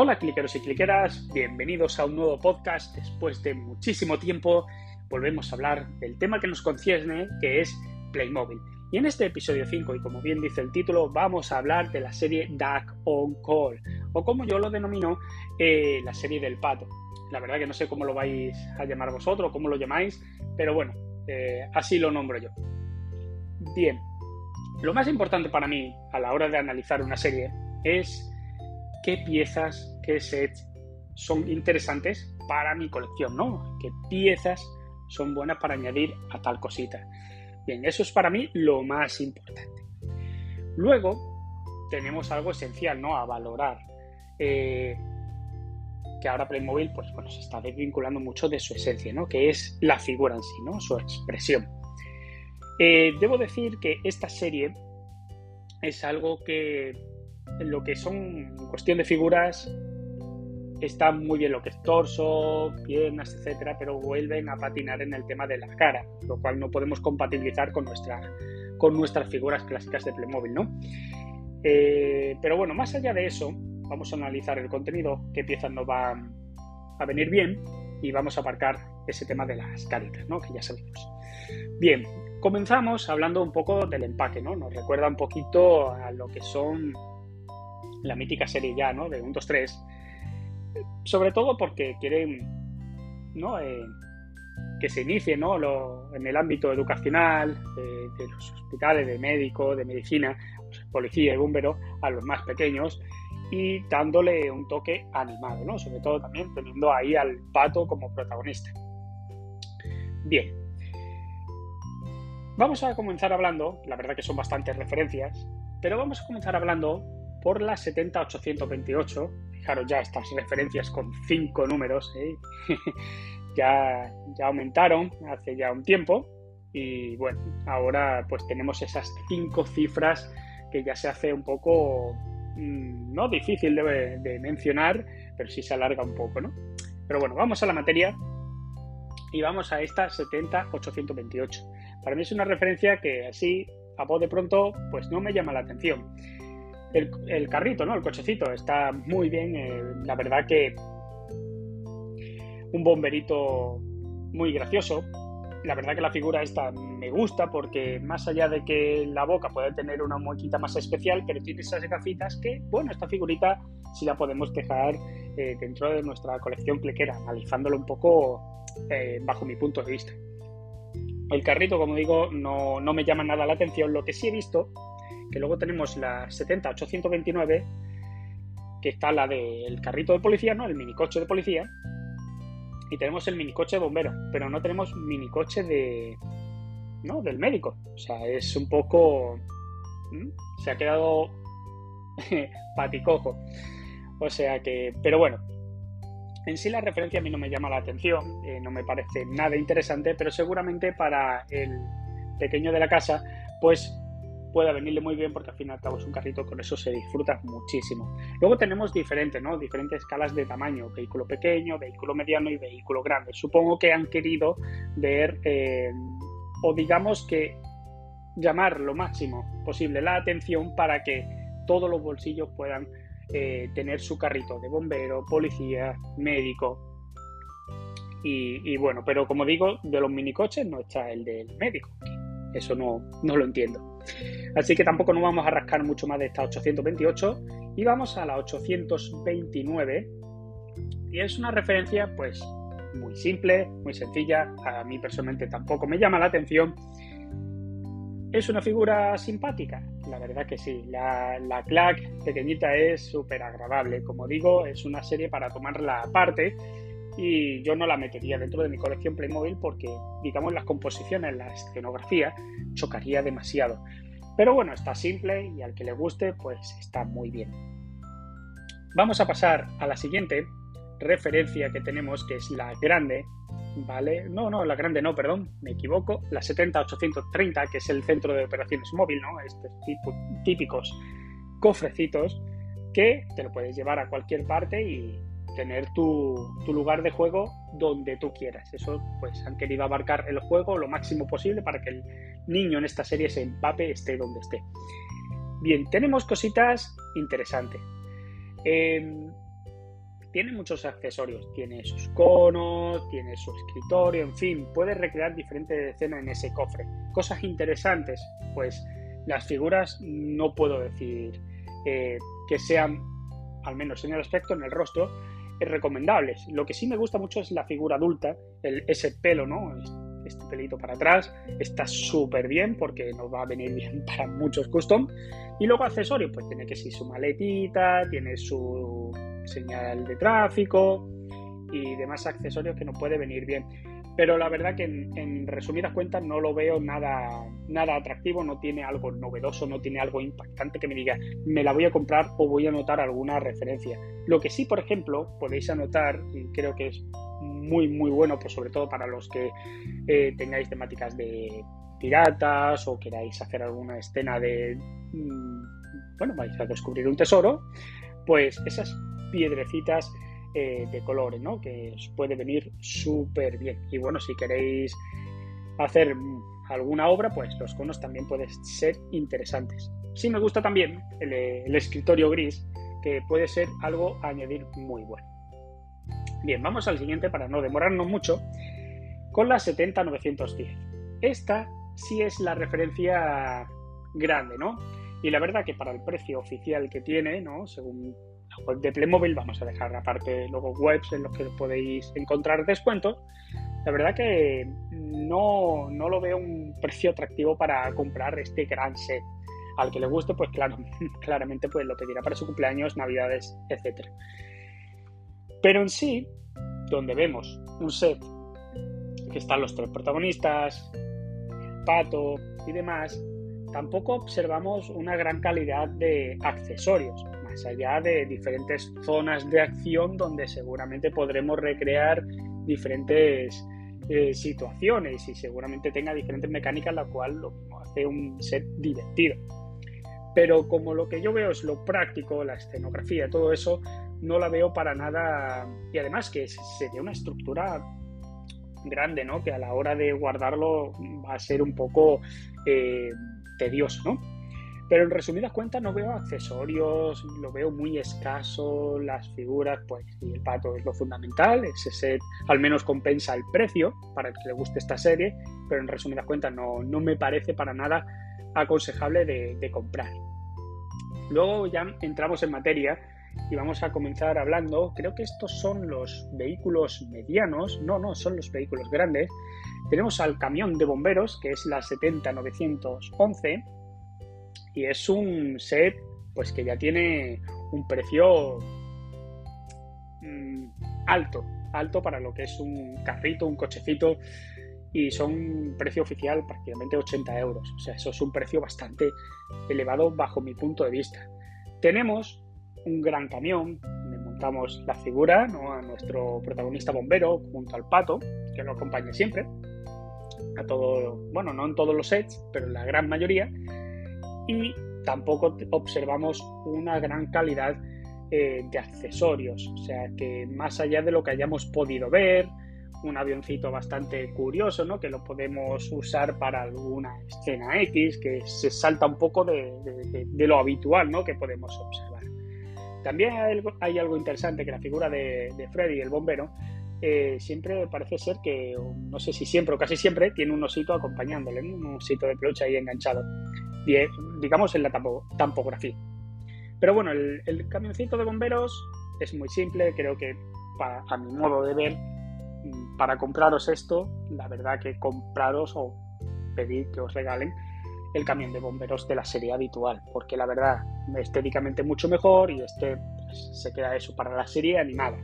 Hola cliqueros y cliqueras, bienvenidos a un nuevo podcast. Después de muchísimo tiempo volvemos a hablar del tema que nos concierne, que es Playmobil. Y en este episodio 5, y como bien dice el título, vamos a hablar de la serie Duck on Call, o como yo lo denomino, eh, la serie del pato. La verdad que no sé cómo lo vais a llamar vosotros, cómo lo llamáis, pero bueno, eh, así lo nombro yo. Bien, lo más importante para mí a la hora de analizar una serie es qué piezas, qué sets son interesantes para mi colección, ¿no? ¿Qué piezas son buenas para añadir a tal cosita? Bien, eso es para mí lo más importante. Luego tenemos algo esencial, ¿no? A valorar. Eh, que ahora Playmobil, pues bueno, se está desvinculando mucho de su esencia, ¿no? Que es la figura en sí, ¿no? Su expresión. Eh, debo decir que esta serie es algo que lo que son cuestión de figuras está muy bien lo que es torso, piernas, etcétera, pero vuelven a patinar en el tema de la cara, lo cual no podemos compatibilizar con, nuestra, con nuestras figuras clásicas de Playmobil, ¿no? Eh, pero bueno, más allá de eso, vamos a analizar el contenido, qué piezas nos van a venir bien y vamos a aparcar ese tema de las caritas, ¿no? Que ya sabemos. Bien, comenzamos hablando un poco del empaque, ¿no? Nos recuerda un poquito a lo que son la mítica serie ya, ¿no? De 1, 2, 3. Sobre todo porque quieren. Eh, que se inicie, en el ámbito educacional, de los hospitales, de médico, de medicina, pues, policía y bombero, a los más pequeños y dándole un toque animado. Sobre todo también teniendo ahí al pato como protagonista. Bien. Vamos a comenzar hablando, la verdad que son bastantes referencias, pero vamos a comenzar hablando por la 70828. Fijaros ya estas referencias con cinco números, ¿eh? ya, ya aumentaron hace ya un tiempo y bueno, ahora pues tenemos esas cinco cifras que ya se hace un poco, mm, no difícil de, de mencionar, pero sí se alarga un poco, ¿no? Pero bueno, vamos a la materia y vamos a esta 70828. Para mí es una referencia que así, a voz de pronto, pues no me llama la atención. El, carrito, ¿no? El cochecito está muy bien. Eh, la verdad que un bomberito muy gracioso. La verdad que la figura esta me gusta porque más allá de que la boca puede tener una muequita más especial, pero tiene esas gafitas que, bueno, esta figurita sí la podemos dejar eh, dentro de nuestra colección plequera, analizándolo un poco eh, bajo mi punto de vista. El carrito, como digo, no, no me llama nada la atención. Lo que sí he visto luego tenemos la 70-829, que está la del carrito de policía, ¿no? El minicoche de policía. Y tenemos el minicoche de bombero, pero no tenemos minicoche de. ¿no? Del médico. O sea, es un poco. Se ha quedado paticojo. O sea que. Pero bueno. En sí la referencia a mí no me llama la atención, eh, no me parece nada interesante, pero seguramente para el pequeño de la casa, pues pueda venirle muy bien porque al fin y al cabo es un carrito, con eso se disfruta muchísimo. Luego tenemos diferentes, ¿no? Diferentes escalas de tamaño, vehículo pequeño, vehículo mediano y vehículo grande. Supongo que han querido ver, eh, o digamos que llamar lo máximo posible la atención para que todos los bolsillos puedan eh, tener su carrito de bombero, policía, médico. Y, bueno, pero como digo, de los minicoches no está el del médico. Eso no, no lo entiendo. Así que tampoco nos vamos a rascar mucho más de esta 828 y vamos a la 829 y es una referencia pues muy simple, muy sencilla, a mí personalmente tampoco me llama la atención. Es una figura simpática, la verdad que sí. La, la Clack pequeñita es súper agradable. Como digo, es una serie para tomarla aparte y yo no la metería dentro de mi colección Playmobil porque, digamos, las composiciones, la escenografía chocaría demasiado. Pero bueno, está simple y al que le guste, pues está muy bien. Vamos a pasar a la siguiente referencia que tenemos, que es la grande, ¿vale? No, no, la grande no, perdón, me equivoco. La 70830, que es el centro de operaciones móvil, ¿no? Estos típicos cofrecitos que te lo puedes llevar a cualquier parte y tener tu, lugar de juego donde tú quieras. Eso, pues, han querido abarcar el juego lo máximo posible para que el niño en esta serie se empape, esté donde esté. Bien, tenemos cositas interesantes. Em, tiene muchos accesorios. Tiene sus conos, tiene su escritorio, en fin, puedes recrear diferentes escenas en ese cofre. Cosas interesantes, pues las figuras no puedo decir eh, que sean, al menos en el aspecto, en el rostro, recomendables. Lo que sí me gusta mucho es la figura adulta, el, ese pelo, ¿no? Este pelito para atrás, está súper bien porque nos va a venir bien para muchos custom. Y luego accesorios, pues tiene que ser su maletita, tiene su señal de tráfico y demás accesorios que nos puede venir bien. Pero la verdad que en, resumidas cuentas no lo veo nada, nada atractivo, no tiene algo novedoso, no tiene algo impactante que me diga, me la voy a comprar o voy a anotar alguna referencia. Lo que sí, por ejemplo, podéis anotar, y creo que es muy, muy bueno, pues sobre todo para los que eh, tengáis temáticas de piratas o queráis hacer alguna escena de, mm, bueno, vais a descubrir un tesoro, pues esas piedrecitas eh, de colores, ¿no? Que os puede venir súper bien. Y bueno, si queréis hacer alguna obra, pues los conos también pueden ser interesantes. Sí me gusta también el, escritorio gris, que puede ser algo a añadir muy bueno. Bien, vamos al siguiente para no demorarnos mucho, con la 70910. Esta sí es la referencia grande, ¿no? Y la verdad que para el precio oficial que tiene, ¿no? Según de Playmobil, vamos a dejar aparte luego webs en los que podéis encontrar descuentos. La verdad que no, no lo veo un precio atractivo para comprar este gran set. Al que le guste, pues claro, claramente pues lo pedirá para su cumpleaños, navidades, etc. Pero en sí, donde vemos un set que están los tres protagonistas, pato y demás, tampoco observamos una gran calidad de accesorios allá de diferentes zonas de acción donde seguramente podremos recrear diferentes eh, situaciones y seguramente tenga diferentes mecánicas, la cual lo hace un set divertido. Pero como lo que yo veo es lo práctico, la escenografía, todo eso, no la veo para nada. Y además que sería una estructura grande, ¿no? Que a la hora de guardarlo va a ser un poco eh, tedioso, ¿no? Pero en resumidas cuentas no veo accesorios, lo veo muy escaso, las figuras, pues y el pato es lo fundamental, ese set al menos compensa el precio para el que le guste esta serie, pero en resumidas cuentas no, me parece para nada aconsejable de, comprar. Luego ya entramos en materia y vamos a comenzar hablando, creo que estos son los vehículos medianos, no, no, son los vehículos grandes. Tenemos al camión de bomberos, que es la 70911, y es un set pues que ya tiene un precio mm, alto, alto para lo que es un carrito, un cochecito y son precio oficial prácticamente 80 euros. O sea, eso es un precio bastante elevado bajo mi punto de vista. Tenemos un gran camión, donde montamos la figura, ¿no? a nuestro protagonista bombero junto al pato, que lo acompaña siempre, a todo, bueno, no en todos los sets, pero en la gran mayoría y tampoco observamos una gran calidad eh, de accesorios. O sea que más allá de lo que hayamos podido ver, un avioncito bastante curioso, ¿no? Que lo podemos usar para alguna escena X, que se salta un poco de, lo habitual, ¿no? Que podemos observar. También hay algo, interesante que la figura de, Freddy, el bombero, eh, siempre parece ser que, no sé si siempre o casi siempre, tiene un osito acompañándole, un osito de peluche ahí enganchado digamos en la tampografía. Pero bueno, el, camioncito de bomberos es muy simple, creo que a mi modo de ver, mm, para compraros esto, la verdad que compraros o pedir que os regalen el camión de bomberos de la serie habitual, porque la verdad estéticamente mucho mejor y este pues, se queda eso para la serie animada.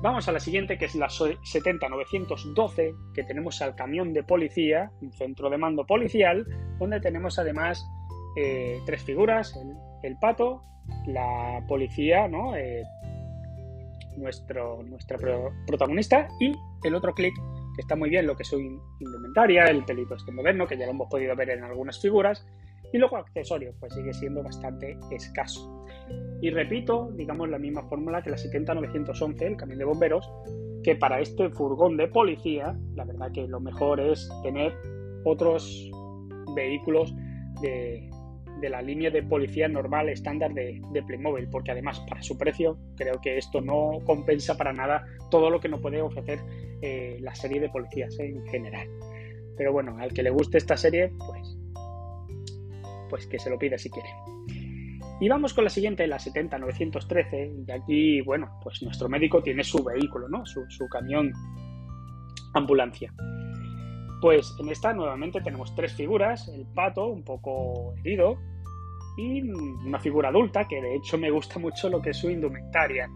Vamos a la siguiente, que es la 70912, que tenemos al camión de policía, un centro de mando policial, donde tenemos además eh, tres figuras, el, pato, la policía, ¿no? Eh, nuestro, nuestra protagonista y el otro clic, que está muy bien, lo que es su indumentaria, el pelito este moderno, que ya lo hemos podido ver en algunas figuras, y luego accesorios, pues sigue siendo bastante escaso. Y repito, digamos, la misma fórmula que la 70911, el camión de bomberos, que para este furgón de policía, la verdad que lo mejor es tener otros vehículos de, de la línea de policía normal estándar de, Playmobil, porque además para su precio creo que esto no compensa para nada todo lo que nos puede ofrecer eh, la serie de policías en general. Pero bueno, al que le guste esta serie, pues, pues que se lo pida si quiere. Y vamos con la siguiente, la 70913, y aquí, bueno, pues nuestro médico tiene su vehículo, ¿no? Su, camión ambulancia. Pues en esta nuevamente tenemos tres figuras, el pato un poco herido y una figura adulta que de hecho me gusta mucho lo que es su indumentaria.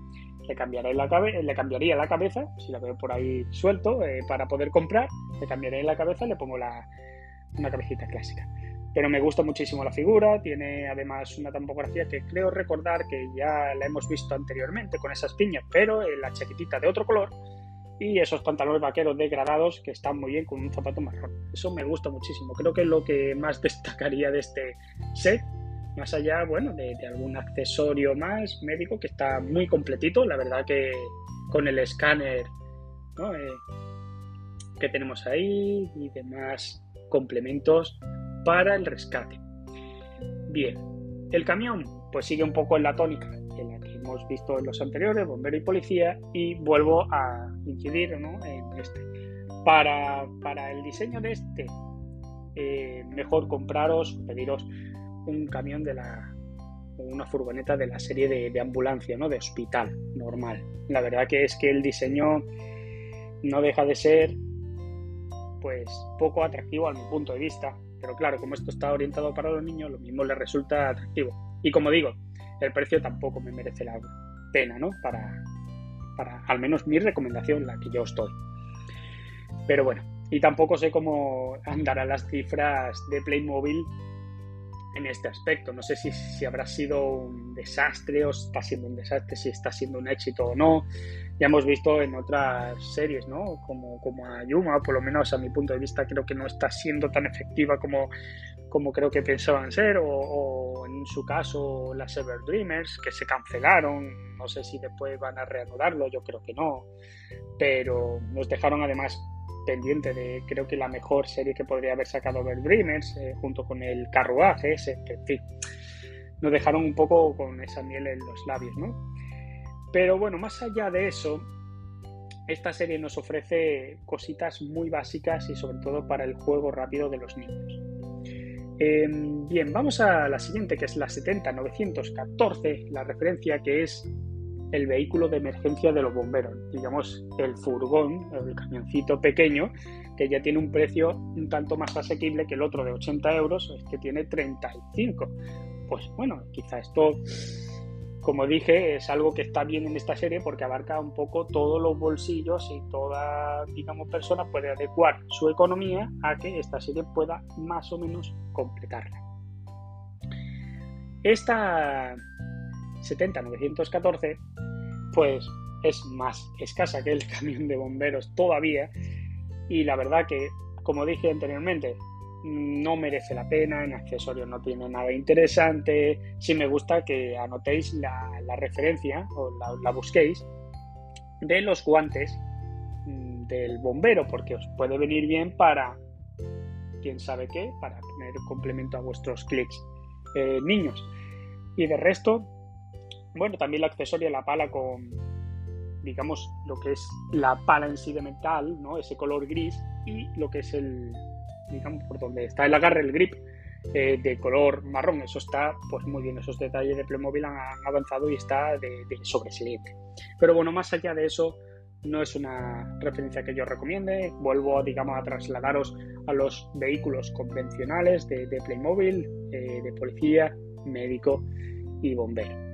Le, cambiaré la le cambiaría la cabeza, si la veo por ahí suelto, eh, para poder comprar, le cambiaré la cabeza y le pongo la, una cabecita clásica. Pero me gusta muchísimo la figura, tiene además una tampografía que creo recordar que ya la hemos visto anteriormente con esas piñas, pero en la chaquetita de otro color y esos pantalones vaqueros degradados que están muy bien con un zapato marrón. Eso me gusta muchísimo. Creo que es lo que más destacaría de este set. Más allá, bueno, de, algún accesorio más médico que está muy completito. La verdad que con el escáner eh, que tenemos ahí y demás complementos para el rescate. Bien, el camión pues sigue un poco en la tónica hemos visto en los anteriores, bombero y policía, y vuelvo a incidir en este. Para, el diseño de este, eh, mejor compraros, pediros un camión de la una furgoneta de la serie de, ambulancia, ¿no? de hospital normal. La verdad que es que el diseño no deja de ser pues poco atractivo a mi punto de vista, pero claro, como esto está orientado para los niños, lo mismo les resulta atractivo. Y como digo, el precio tampoco me merece la pena, ¿no? Para, para al menos mi recomendación, la que yo estoy. Pero bueno, y tampoco sé cómo andarán las cifras de Playmobil en este aspecto. No sé si, si, habrá sido un desastre o está siendo un desastre, si está siendo un éxito o no. Ya hemos visto en otras series, ¿no? Como, como Ayuma, por lo menos a mi punto de vista, creo que no está siendo tan efectiva como, como creo que pensaban ser, o, en su caso las Ever Dreamers, que se cancelaron, no sé si después van a reanudarlo, yo creo que no, pero nos dejaron además pendiente de creo que la mejor serie que podría haber sacado Ever Dreamers, eh, junto con el carruaje ese, en fin, nos dejaron un poco con esa miel en los labios, ¿no? Pero bueno, más allá de eso, esta serie nos ofrece cositas muy básicas y sobre todo para el juego rápido de los niños. Em, bien, vamos a la siguiente, que es la 70914, la referencia que es el vehículo de emergencia de los bomberos, digamos el furgón, el camioncito pequeño, que ya tiene un precio un tanto más asequible que el otro de 80 euros, este tiene 35. Pues bueno, quizá esto como dije, es algo que está bien en esta serie porque abarca un poco todos los bolsillos y toda, digamos, persona puede adecuar su economía a que esta serie pueda más o menos completarla. Esta 70914, pues es más escasa que el camión de bomberos todavía y la verdad que, como dije anteriormente, no merece la pena, en accesorios no tiene nada interesante. Si me gusta que anotéis la, referencia o la, busquéis de los guantes mm, del bombero, porque os puede venir bien para, quién sabe qué, para tener complemento a vuestros clics eh, niños. Y de resto, bueno, también el accesorio, la pala con, digamos, lo que es la pala en sí de metal, ¿no? Ese color gris y lo que es el, digamos, por donde está el agarre, el grip, eh, de color marrón. Eso está, pues muy bien, esos detalles de Playmobil han, avanzado y está de, de sobresaliente. Pero bueno, más allá de eso, no es una referencia que yo recomiende. Vuelvo, digamos, a trasladaros a los vehículos convencionales de, Playmobil, eh, de policía, médico y bombero.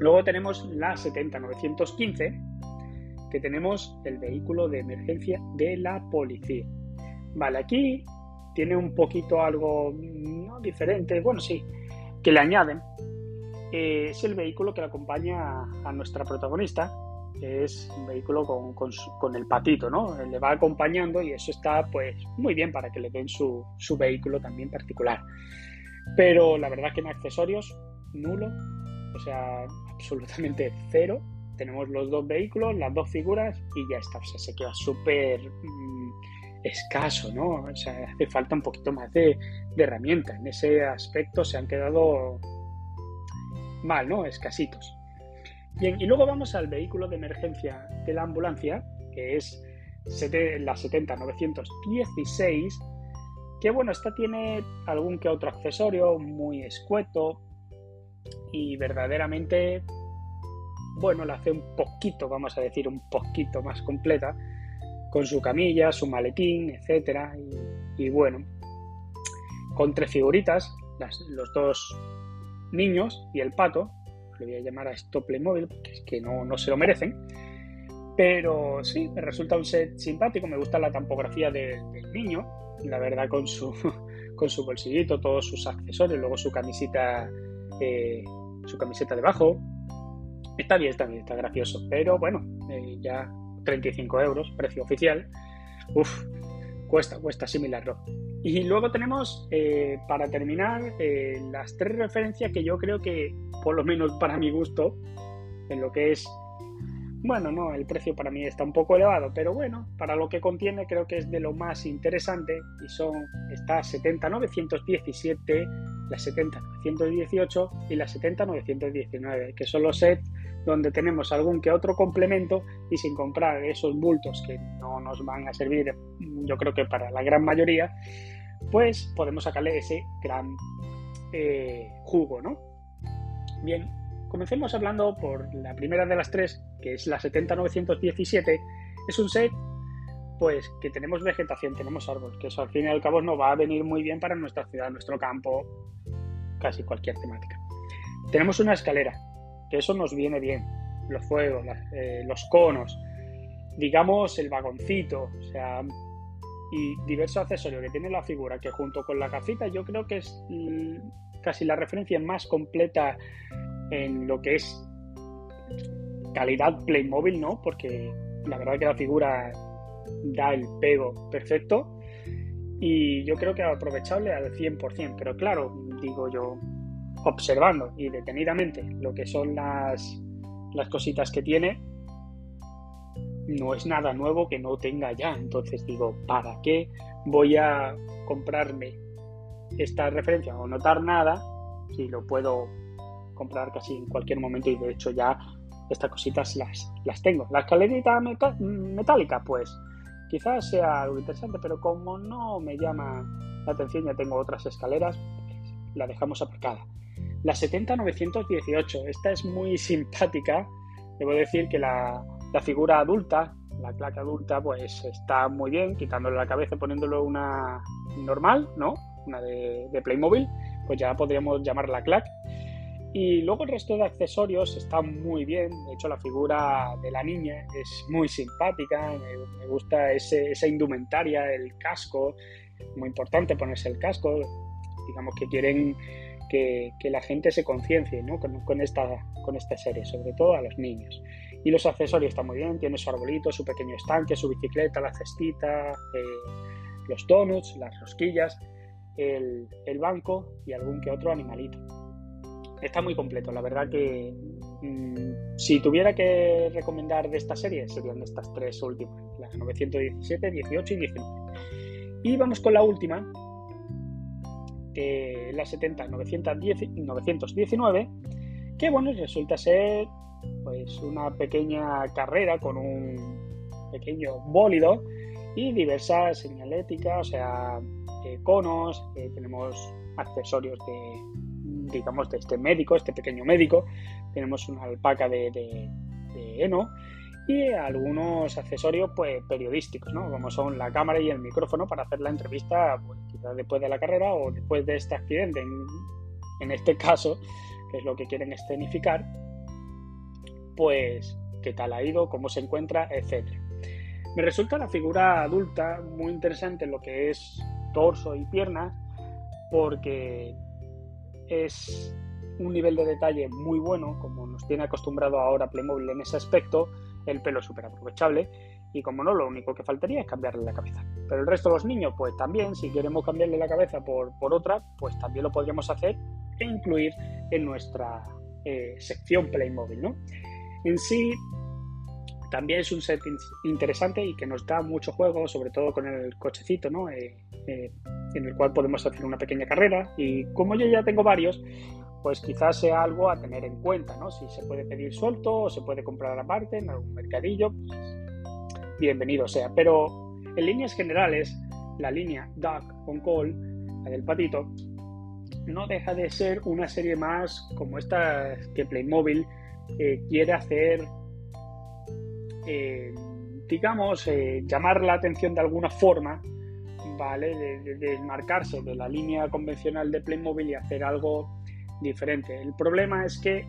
Luego tenemos la 70915, que tenemos el vehículo de emergencia de la policía. Vale, aquí tiene un poquito algo no diferente, bueno, sí, que le añaden. Eh, es el vehículo que le acompaña a, nuestra protagonista, que es un vehículo con, el patito, ¿no? Le va acompañando y eso está, pues, muy bien para que le den su, su vehículo también particular. Pero la verdad que en accesorios, nulo, o sea, absolutamente cero. Tenemos los dos vehículos, las dos figuras y ya está. O sea, se queda súper mm, escaso, ¿no? O sea, hace falta un poquito más de, de herramienta. En ese aspecto se han quedado mal, ¿no? Escasitos. Bien, y luego vamos al vehículo de emergencia de la ambulancia, que es la 70916, que bueno, esta tiene algún que otro accesorio muy escueto y verdaderamente, bueno, la hace un poquito, vamos a decir, un poquito más completa, con su camilla, su maletín, etcétera, y, bueno, con tres figuritas, los dos niños y el pato, le voy a llamar a esto Playmobil, porque es que no, no se lo merecen, pero sí, me resulta un set simpático, me gusta la tampografía del niño, la verdad con su, con su bolsillito, todos sus accesorios, luego su camiseta, eh, su camiseta debajo. Está bien, está bien, está gracioso, pero bueno, eh, ya 35 euros, precio oficial. Uf, cuesta, cuesta asimilarlo. Y luego tenemos, eh, para terminar, las tres referencias que yo creo que, por lo menos para mi gusto, en lo que es bueno, no, el precio para mí está un poco elevado, pero bueno, para lo que contiene creo que es de lo más interesante y son esta 70917, la 70918 y la 70919, que son los sets donde tenemos algún que otro complemento y sin comprar esos bultos que no nos van a servir, yo creo que para la gran mayoría, pues podemos sacarle ese gran eh, jugo, ¿no? Bien, Comencemos hablando por la primera de las tres, que es la 70917. Es un set pues que tenemos vegetación, tenemos árbol, que eso al fin y al cabo nos va a venir muy bien para nuestra ciudad, nuestro campo, casi cualquier temática. Tenemos una escalera, que eso nos viene bien, los fuegos, eh, los conos, digamos el vagoncito, o sea, y diversos accesorios que tiene la figura, que junto con la cafita yo creo que es casi la referencia más completa en lo que es calidad Playmobil, ¿no? Porque la verdad que la figura da el pego perfecto y yo creo que aprovechable al 100%, pero claro, digo yo, observando y detenidamente lo que son las, las cositas que tiene, no es nada nuevo que no tenga ya. Entonces digo, ¿para qué voy a comprarme esta referencia o notar nada si lo puedo comprar casi en cualquier momento y de hecho ya estas cositas las, las tengo. La escalerita metálica, pues quizás sea algo interesante, pero como no me llama la atención, ya tengo otras escaleras, la dejamos aparcada. La 70918, esta es muy simpática. Debo decir que la, la figura adulta, la claque adulta, pues está muy bien, quitándole la cabeza, poniéndolo una normal, ¿no? Una de, de Playmobil, pues ya podríamos llamarla clack. Y luego el resto de accesorios está muy bien. De hecho, la figura de la niña es muy simpática. Me, gusta esa indumentaria, el casco. Muy importante ponerse el casco. Digamos que quieren que, la gente se conciencie ¿no? con, esta, con esta serie, sobre todo a los niños. Y los accesorios están muy bien. Tiene su arbolito, su pequeño estanque, su bicicleta, la cestita, eh, los donuts, las rosquillas, el, banco y algún que otro animalito está muy completo. La verdad que mm, si tuviera que recomendar de esta serie, serían estas tres últimas, las 917, 18 y 19. Y vamos con la última, es la 70 919, que bueno, resulta ser pues una pequeña carrera con un pequeño bólido y diversas señaléticas, o sea, eh, conos, eh, tenemos accesorios de, digamos, de este médico, este pequeño médico. Tenemos una alpaca de, heno y algunos accesorios pues, periodísticos, ¿no? como son la cámara y el micrófono para hacer la entrevista pues, quizás después de la carrera o después de este accidente. En, en este caso, que es lo que quieren escenificar, pues qué tal ha ido, cómo se encuentra, etc. Me resulta la figura adulta muy interesante en lo que es torso y piernas, porque es un nivel de detalle muy bueno, como nos tiene acostumbrado ahora Playmobil en ese aspecto, el pelo es súper aprovechable y como no, lo único que faltaría es cambiarle la cabeza. Pero el resto de los niños, pues también, si queremos cambiarle la cabeza por, otra, pues también lo podríamos hacer e incluir en nuestra eh, sección Playmobil, ¿no? En sí, también es un set interesante y que nos da mucho juego, sobre todo con el cochecito, ¿no? Eh, eh, en el cual podemos hacer una pequeña carrera. Y como yo ya tengo varios, pues quizás sea algo a tener en cuenta, ¿no? Si se puede pedir suelto o se puede comprar aparte en algún mercadillo, bienvenido sea. Pero en líneas generales, la línea Duck on Call, la del patito, no deja de ser una serie más como esta que Playmobil eh, quiere hacer, eh, digamos, eh, llamar la atención de alguna forma, ¿vale? De, desmarcarse de, la línea convencional de Playmobil y hacer algo diferente. El problema es que,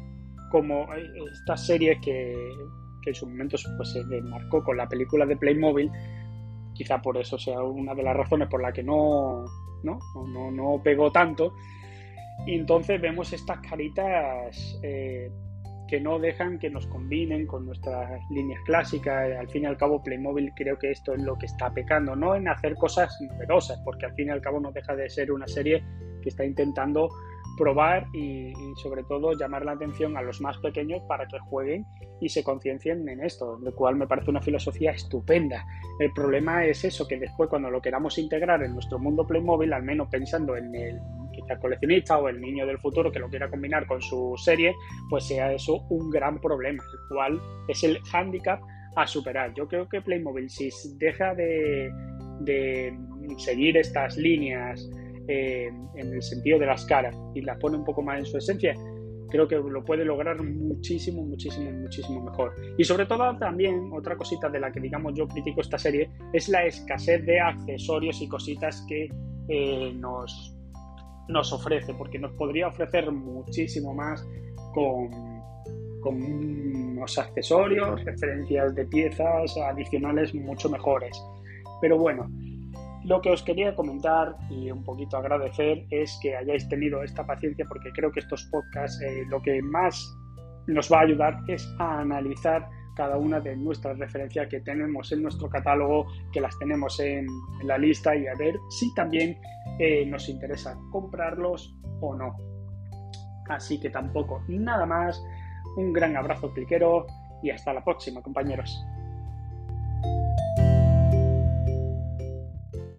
como esta serie que, en su momento pues, se desmarcó con la película de Playmobil, quizá por eso sea una de las razones por la que no, no, no, no pegó tanto. Y entonces vemos estas caritas eh, que no dejan que nos combinen con nuestras líneas clásicas. Al fin y al cabo, Playmobil creo que esto es lo que está pecando, no en hacer cosas novedosas, porque al fin y al cabo no deja de ser una serie que está intentando probar y, sobre todo llamar la atención a los más pequeños para que jueguen y se conciencien en esto, lo cual me parece una filosofía estupenda. El problema es eso, que después cuando lo queramos integrar en nuestro mundo Playmobil, al menos pensando en el quizá coleccionista o el niño del futuro que lo quiera combinar con su serie, pues sea eso un gran problema, el cual es el hándicap a superar. Yo creo que Playmobil si deja de, de seguir estas líneas eh, en el sentido de las caras y las pone un poco más en su esencia, creo que lo puede lograr muchísimo, muchísimo, muchísimo mejor. Y sobre todo también otra cosita de la que digamos yo critico esta serie es la escasez de accesorios y cositas que eh, nos, nos ofrece, porque nos podría ofrecer muchísimo más con, con unos accesorios, referencias de piezas adicionales mucho mejores. Pero bueno, lo que os quería comentar y un poquito agradecer es que hayáis tenido esta paciencia porque creo que estos podcasts eh, lo que más nos va a ayudar es a analizar cada una de nuestras referencias que tenemos en nuestro catálogo, que las tenemos en, la lista y a ver si también eh, nos interesa comprarlos o no. Así que tampoco nada más. Un gran abrazo cliquero y hasta la próxima, compañeros.